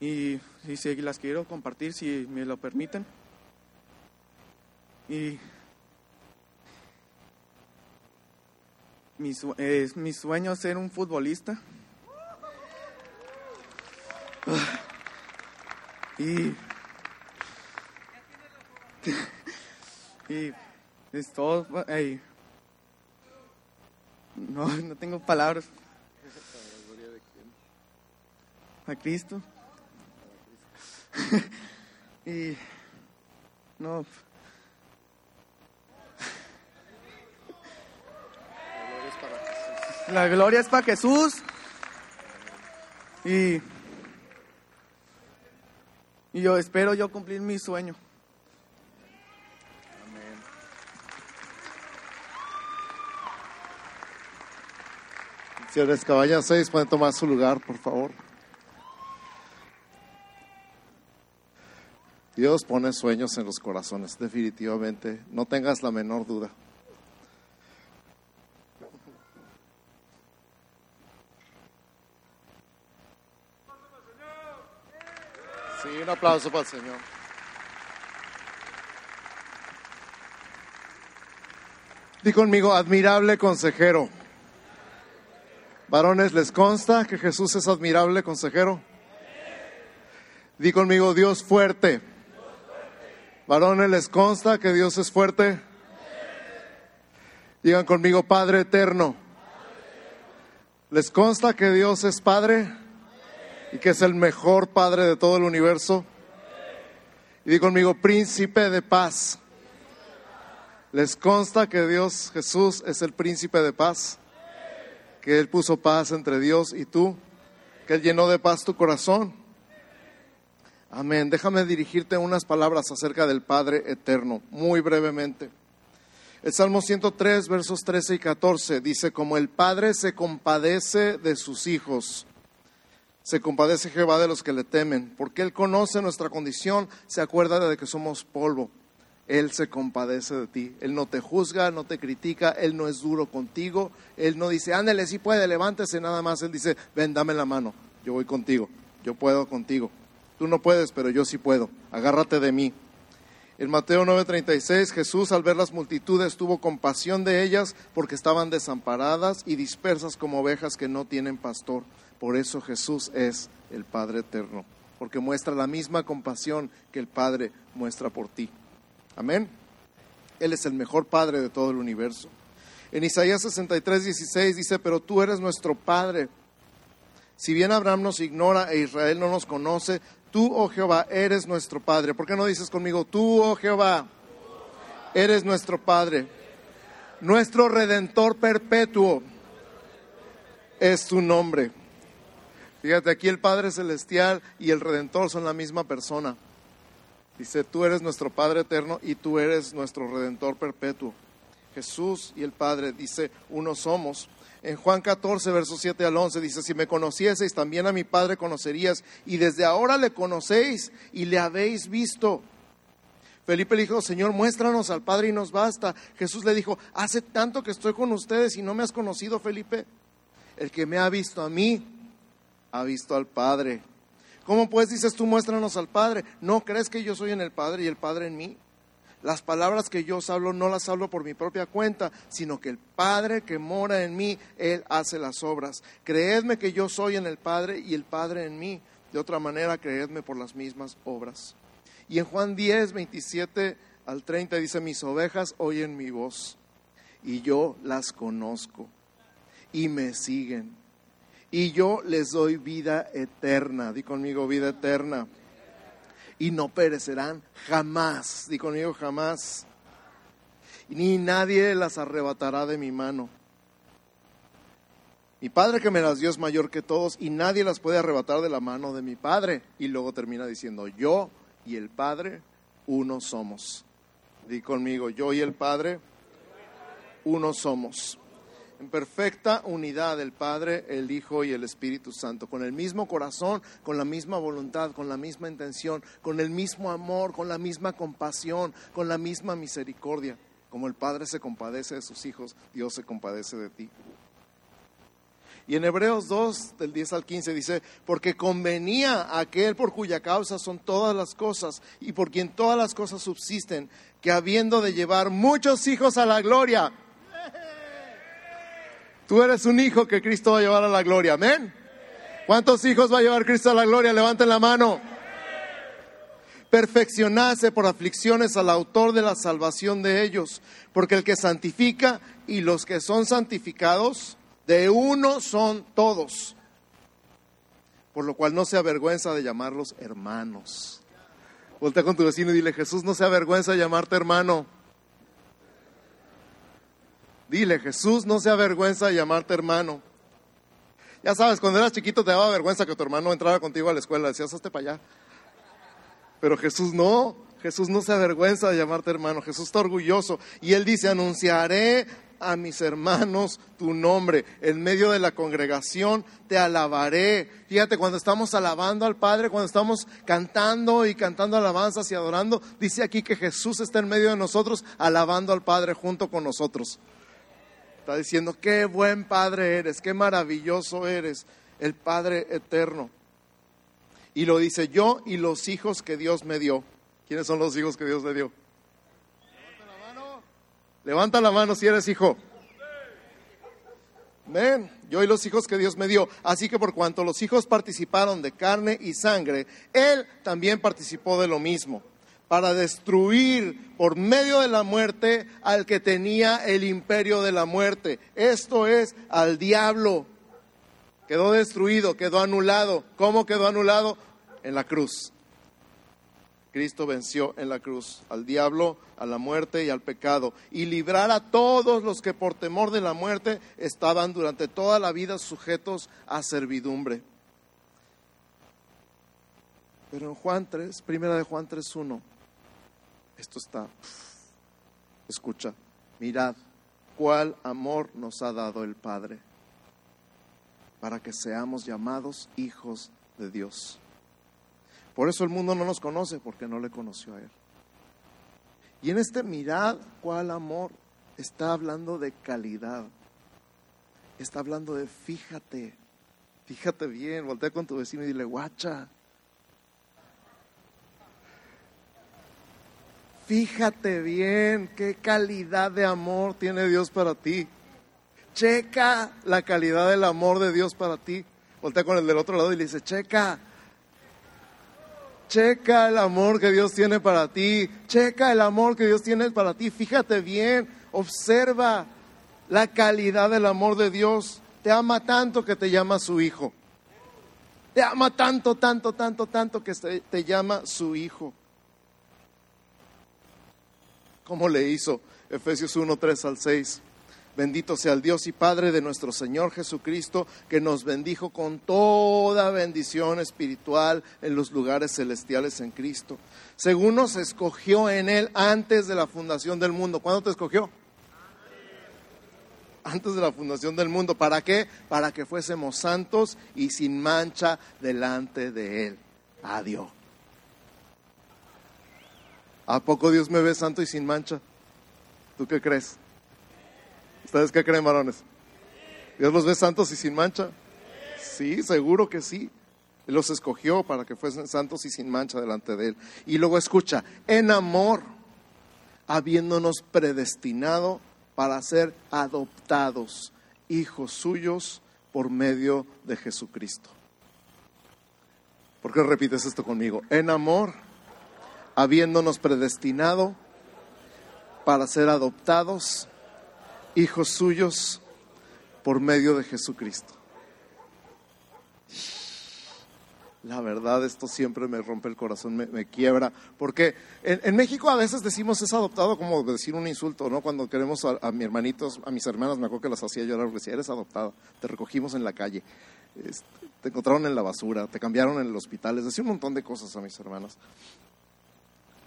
Speaker 48: Y, y si las quiero compartir si me lo permiten. Y mi, es mi sueño es ser un futbolista. Y es todo ey. no <laughs> no tengo palabras. A Cristo. <laughs> Y no. La gloria es para Jesús. Y y yo espero yo cumplir mi sueño
Speaker 1: Señores, caballas 6, pueden tomar su lugar, por favor. Dios pone sueños en los corazones, definitivamente. No tengas la menor duda. Sí, un aplauso para el Señor. Di conmigo, admirable consejero. Varones, ¿les consta que Jesús es admirable consejero? Di conmigo, Dios fuerte. Varones, ¿les consta que Dios es fuerte? Digan conmigo, Padre eterno. ¿Les consta que Dios es Padre y que es el mejor Padre de todo el universo? Y di conmigo, Príncipe de paz. ¿Les consta que Dios Jesús es el Príncipe de paz? Que Él puso paz entre Dios y tú, que Él llenó de paz tu corazón. Amén. Déjame dirigirte unas palabras acerca del Padre eterno, muy brevemente. El Salmo 103, versos 13 y 14 dice, como el Padre se compadece de sus hijos, se compadece Jehová de los que le temen, porque Él conoce nuestra condición, se acuerda de que somos polvo. Él se compadece de ti. Él no te juzga, no te critica, Él no es duro contigo. Él no dice, ándale, si puede, levántese nada más. Él dice, ven, dame la mano, yo voy contigo, yo puedo contigo. Tú no puedes, pero yo sí puedo. Agárrate de mí. En Mateo 9:36 Jesús al ver las multitudes tuvo compasión de ellas porque estaban desamparadas y dispersas como ovejas que no tienen pastor. Por eso Jesús es el Padre eterno, porque muestra la misma compasión que el Padre muestra por ti. Amén. Él es el mejor Padre de todo el universo. En Isaías 63:16 dice, pero tú eres nuestro Padre. Si bien Abraham nos ignora e Israel no nos conoce, tú, oh Jehová, eres nuestro Padre. ¿Por qué no dices conmigo, tú, oh Jehová, eres nuestro Padre? Nuestro Redentor perpetuo es tu nombre. Fíjate, aquí el Padre Celestial y el Redentor son la misma persona. Dice, tú eres nuestro Padre eterno y tú eres nuestro Redentor perpetuo. Jesús y el Padre, dice, uno somos. En Juan 14, versos 7 al 11, dice, si me conocieseis, también a mi Padre conocerías, y desde ahora le conocéis y le habéis visto. Felipe le dijo, Señor, muéstranos al Padre y nos basta. Jesús le dijo, hace tanto que estoy con ustedes y no me has conocido, Felipe. El que me ha visto a mí, ha visto al Padre. ¿Cómo pues dices tú, muéstranos al Padre? ¿No crees que yo soy en el Padre y el Padre en mí? Las palabras que yo os hablo no las hablo por mi propia cuenta, sino que el Padre que mora en mí, Él hace las obras. Creedme que yo soy en el Padre y el Padre en mí. De otra manera, creedme por las mismas obras. Y en Juan 10, 27 al 30 dice, mis ovejas oyen mi voz y yo las conozco y me siguen. Y yo les doy vida eterna. Di conmigo vida eterna y no perecerán jamás. Di conmigo jamás. Ni nadie las arrebatará de mi mano. Mi Padre que me las dio es mayor que todos y nadie las puede arrebatar de la mano de mi Padre. Y luego termina diciendo, yo y el Padre uno somos. Di conmigo, yo y el Padre uno somos. En perfecta unidad el Padre, el Hijo y el Espíritu Santo, con el mismo corazón, con la misma voluntad, con la misma intención, con el mismo amor, con la misma compasión, con la misma misericordia. Como el Padre se compadece de sus hijos, Dios se compadece de ti. Y en Hebreos 2, del 10 al 15 dice, porque convenía a aquel por cuya causa son todas las cosas y por quien todas las cosas subsisten, que habiendo de llevar muchos hijos a la gloria, tú eres un hijo que Cristo va a llevar a la gloria, amén. ¿Cuántos hijos va a llevar Cristo a la gloria? Levanten la mano. Perfeccionarse por aflicciones al autor de la salvación de ellos, porque el que santifica y los que son santificados, de uno son todos, por lo cual no se avergüenza de llamarlos hermanos. Voltea con tu vecino y dile, Jesús no se avergüenza de llamarte hermano. Dile, Jesús no se avergüenza de llamarte hermano. Ya sabes, cuando eras chiquito te daba vergüenza que tu hermano entrara contigo a la escuela, decías, hazte para allá. Pero Jesús no, Jesús no se avergüenza de llamarte hermano, Jesús está orgulloso. Y él dice, anunciaré a mis hermanos tu nombre. En medio de la congregación te alabaré. Fíjate, cuando estamos alabando al Padre, cuando estamos cantando y cantando alabanzas y adorando, dice aquí que Jesús está en medio de nosotros, alabando al Padre junto con nosotros. Está diciendo, qué buen Padre eres, qué maravilloso eres, el Padre eterno. Y lo dice yo y los hijos que Dios me dio. ¿Quiénes son los hijos que Dios me dio? Levanta la mano si eres hijo. Ven, yo y los hijos que Dios me dio. Así que por cuanto los hijos participaron de carne y sangre, Él también participó de lo mismo, para destruir por medio de la muerte al que tenía el imperio de la muerte. Esto es al diablo. Quedó destruido, quedó anulado. ¿Cómo quedó anulado? En la cruz. Cristo venció en la cruz al diablo, a la muerte y al pecado, y librar a todos los que por temor de la muerte estaban durante toda la vida sujetos a servidumbre. Pero en Juan 3, primera de Juan 3.1, esto está, escucha, mirad cuál amor nos ha dado el Padre para que seamos llamados hijos de Dios. Por eso el mundo no nos conoce, porque no le conoció a Él. Y en este mirad cuál amor está hablando de calidad. Está hablando de fíjate, fíjate bien, voltea con tu vecino y dile, guacha. Fíjate bien qué calidad de amor tiene Dios para ti. Checa la calidad del amor de Dios para ti. Voltea con el del otro lado y le dice, checa, Checa el amor que Dios tiene para ti. Checa el amor que Dios tiene para ti. Fíjate bien, observa la calidad del amor de Dios. Te ama tanto que te llama su hijo. Te ama tanto, tanto, tanto, tanto que te llama su hijo. ¿Cómo le hizo? Efesios 1, 3 al 6. Bendito sea el Dios y Padre de nuestro Señor Jesucristo, que nos bendijo con toda bendición espiritual en los lugares celestiales en Cristo. Según nos escogió en Él antes de la fundación del mundo. ¿Cuándo te escogió? Antes de la fundación del mundo. ¿Para qué? Para que fuésemos santos y sin mancha delante de Él. Adiós. ¿A poco Dios me ve santo y sin mancha? ¿Tú qué crees? ¿Ustedes qué creen, varones? ¿Dios los ve santos y sin mancha? Sí, seguro que sí. Él los escogió para que fuesen santos y sin mancha delante de Él. Y luego escucha, en amor, habiéndonos predestinado para ser adoptados, hijos suyos, por medio de Jesucristo. ¿Por qué repites esto conmigo? En amor, habiéndonos predestinado para ser adoptados, hijos suyos por medio de Jesucristo. La verdad, esto siempre me rompe el corazón, me, me quiebra, porque en, en México a veces decimos es adoptado como decir un insulto, ¿no? Cuando queremos a, a mis hermanitos, a mis hermanas, me acuerdo que las hacía llorar porque decía, eres adoptada, te recogimos en la calle, te encontraron en la basura, te cambiaron en el hospital, les decía un montón de cosas a mis hermanas.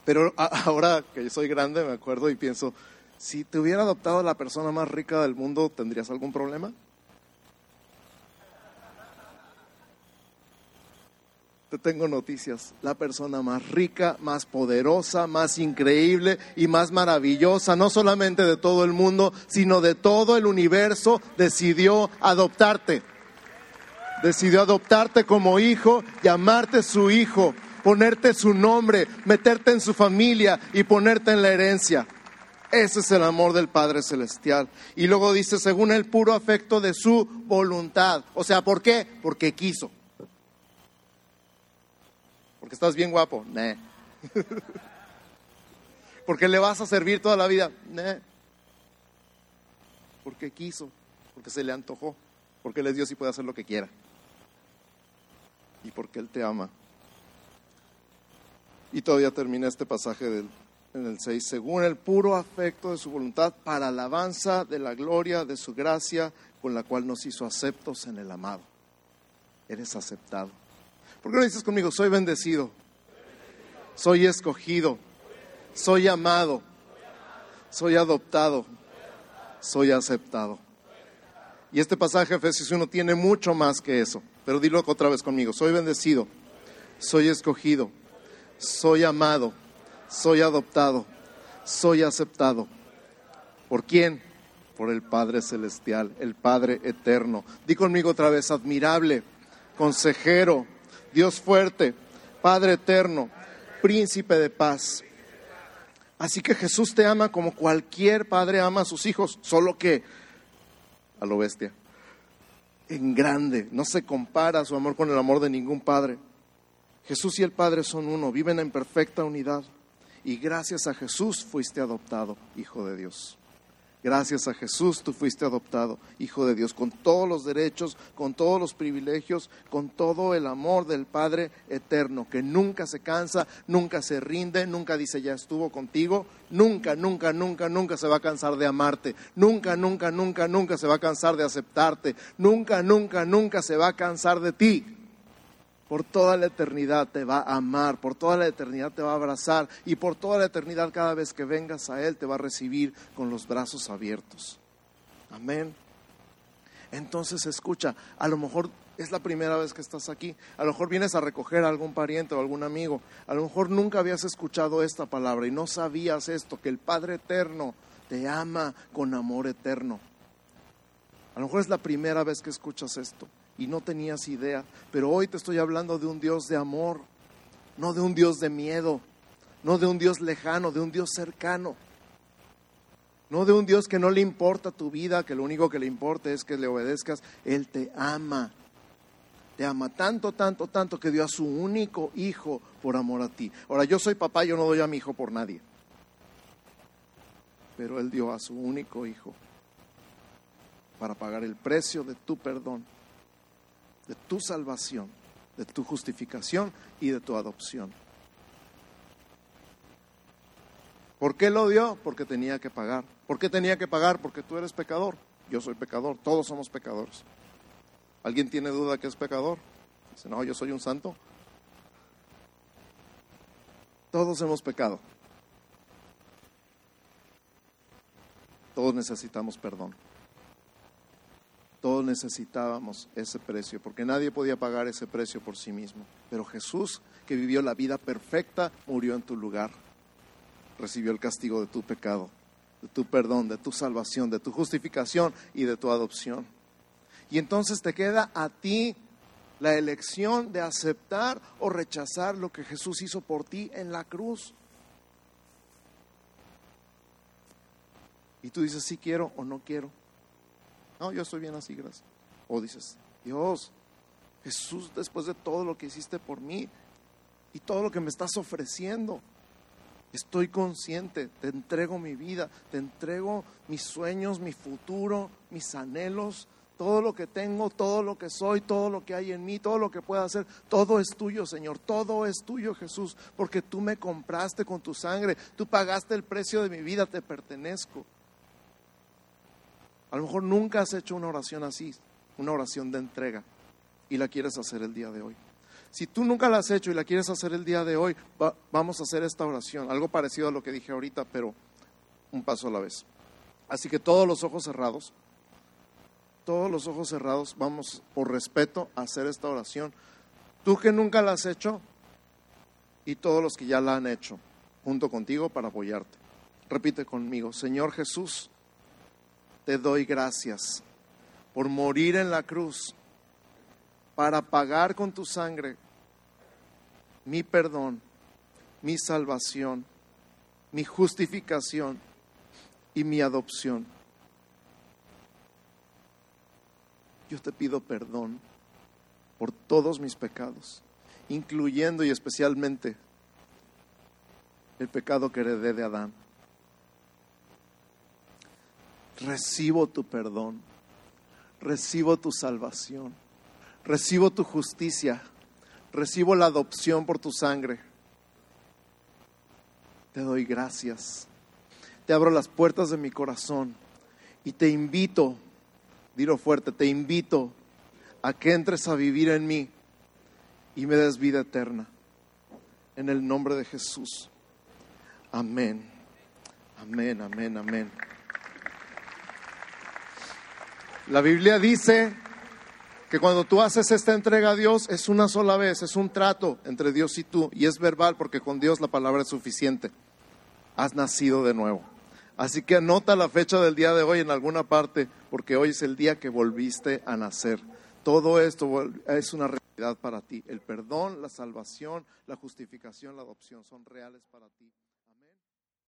Speaker 1: Pero a- ahora que soy grande me acuerdo y pienso, si te hubiera adoptado la persona más rica del mundo, ¿tendrías algún problema? Te tengo noticias. La persona más rica, más poderosa, más increíble y más maravillosa, no solamente de todo el mundo, sino de todo el universo, decidió adoptarte. Decidió adoptarte como hijo, llamarte su hijo, ponerte su nombre, meterte en su familia y ponerte en la herencia. Ese es el amor del Padre Celestial. Y luego dice, según el puro afecto de su voluntad. O sea, ¿por qué? Porque quiso. Porque estás bien guapo. Nah. <laughs> Porque le vas a servir toda la vida. Nah. Porque quiso. Porque se le antojó. Porque Él es Dios y puede hacer lo que quiera. Y porque Él te ama. Y todavía termina este pasaje del, en el 6. Según el puro afecto de su voluntad, para alabanza de la gloria de su gracia, con la cual nos hizo aceptos en el amado. Eres aceptado. ¿Por qué no dices conmigo? Soy bendecido. Soy escogido. Soy amado. Soy adoptado. Soy aceptado. Y este pasaje, Efesios 1, tiene mucho más que eso. Pero dilo otra vez conmigo. Soy bendecido. Soy escogido. Soy amado. Soy adoptado. Soy aceptado. ¿Por quién? Por el Padre Celestial, el Padre Eterno. Di conmigo otra vez, admirable, consejero, Dios fuerte, Padre Eterno, Príncipe de paz. Así que Jesús te ama como cualquier padre ama a sus hijos, solo que a lo bestia, en grande, no se compara su amor con el amor de ningún padre. Jesús y el Padre son uno, viven en perfecta unidad. Y gracias a Jesús fuiste adoptado, Hijo de Dios. Gracias a Jesús tú fuiste adoptado, Hijo de Dios, con todos los derechos, con todos los privilegios, con todo el amor del Padre eterno, que nunca se cansa, nunca se rinde, nunca dice ya estuvo contigo, nunca, nunca, nunca, nunca se va a cansar de amarte, nunca, nunca, nunca, nunca se va a cansar de aceptarte, nunca, nunca, nunca se va a cansar de ti. Por toda la eternidad te va a amar, por toda la eternidad te va a abrazar y por toda la eternidad cada vez que vengas a Él te va a recibir con los brazos abiertos. Amén. Entonces escucha, a lo mejor es la primera vez que estás aquí, a lo mejor vienes a recoger a algún pariente o algún amigo, a lo mejor nunca habías escuchado esta palabra y no sabías esto, que el Padre Eterno te ama con amor eterno. A lo mejor es la primera vez que escuchas esto y no tenías idea, pero hoy te estoy hablando de un Dios de amor, no de un Dios de miedo, no de un Dios lejano, de un Dios cercano, no de un Dios que no le importa tu vida, que lo único que le importa es que le obedezcas, Él te ama, te ama tanto, tanto, tanto que dio a su único hijo por amor a ti. Ahora yo soy papá, yo no doy a mi hijo por nadie, pero Él dio a su único hijo para pagar el precio de tu perdón de tu salvación, de tu justificación y de tu adopción. ¿Por qué lo dio? Porque tenía que pagar. ¿Por qué tenía que pagar? Porque tú eres pecador. Yo soy pecador. Todos somos pecadores. ¿Alguien tiene duda que es pecador? Dice, no, yo soy un santo. Todos hemos pecado. Todos necesitamos perdón. Todos necesitábamos ese precio, porque nadie podía pagar ese precio por sí mismo. Pero Jesús, que vivió la vida perfecta, murió en tu lugar. Recibió el castigo de tu pecado, de tu perdón, de tu salvación, de tu justificación y de tu adopción. Y entonces te queda a ti la elección de aceptar o rechazar lo que Jesús hizo por ti en la cruz. Y tú dices, sí quiero o no quiero. No, yo estoy bien así, gracias. O dices, Dios, Jesús, después de todo lo que hiciste por mí y todo lo que me estás ofreciendo, estoy consciente, te entrego mi vida, te entrego mis sueños, mi futuro, mis anhelos, Todo lo que tengo, todo lo que soy, todo lo que hay en mí, todo lo que pueda hacer, todo es tuyo, Señor. Todo es tuyo, Jesús, porque tú me compraste con tu sangre. Tú pagaste el precio de mi vida, te pertenezco. A lo mejor nunca has hecho una oración así, una oración de entrega, y la quieres hacer el día de hoy. Si tú nunca la has hecho y la quieres hacer el día de hoy, va- vamos a hacer esta oración, algo parecido a lo que dije ahorita, pero un paso a la vez. Así que todos los ojos cerrados, todos los ojos cerrados, vamos por respeto a hacer esta oración. Tú que nunca la has hecho y todos los que ya la han hecho, junto contigo para apoyarte. Repite conmigo, Señor Jesús, te doy gracias por morir en la cruz para pagar con tu sangre mi perdón, mi salvación, mi justificación y mi adopción. Yo te pido perdón por todos mis pecados, incluyendo y especialmente el pecado que heredé de Adán. Recibo tu perdón, recibo tu salvación, recibo tu justicia, recibo la adopción por tu sangre. Te doy gracias. Te abro las puertas de mi corazón y te invito, dilo fuerte, te invito a que entres a vivir en mí y me des vida eterna. En el nombre de Jesús. Amén. Amén, amén, amén. La Biblia dice que cuando tú haces esta entrega a Dios es una sola vez, es un trato entre Dios y tú y es verbal porque con Dios la palabra es suficiente. Has nacido de nuevo. Así que anota la fecha del día de hoy en alguna parte porque hoy es el día que volviste a nacer. Todo esto es una realidad para ti. El perdón, la salvación, la justificación, la adopción son reales para ti.